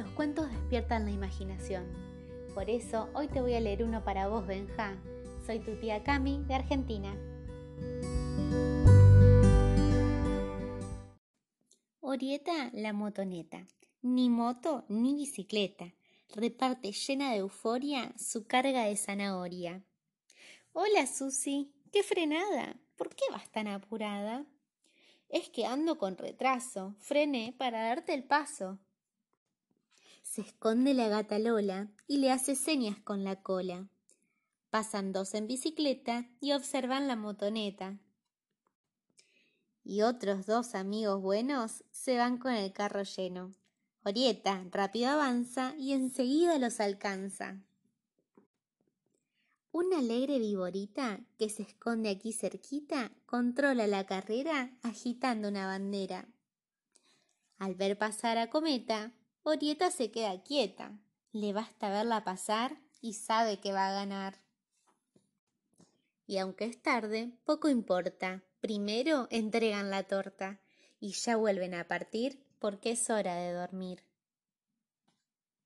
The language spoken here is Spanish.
Los cuentos despiertan la imaginación. Por eso hoy te voy a leer uno para vos, Benja. Soy tu tía Cami de Argentina. Orieta la motoneta. Ni moto ni bicicleta. Reparte llena de euforia su carga de zanahoria. Hola, Susi. ¿Qué frenada? ¿Por qué vas tan apurada? Es que ando con retraso. Frené para darte el paso. Se esconde la gata Lola y le hace señas con la cola. Pasan dos en bicicleta y observan la motoneta. Y otros dos amigos buenos se van con el carro lleno. Orieta rápido avanza y enseguida los alcanza. Una alegre viborita que se esconde aquí cerquita controla la carrera agitando una bandera. Al ver pasar a Cometa, Orieta se queda quieta. Le basta verla pasar y sabe que va a ganar. Y aunque es tarde, poco importa. Primero entregan la torta y ya vuelven a partir porque es hora de dormir.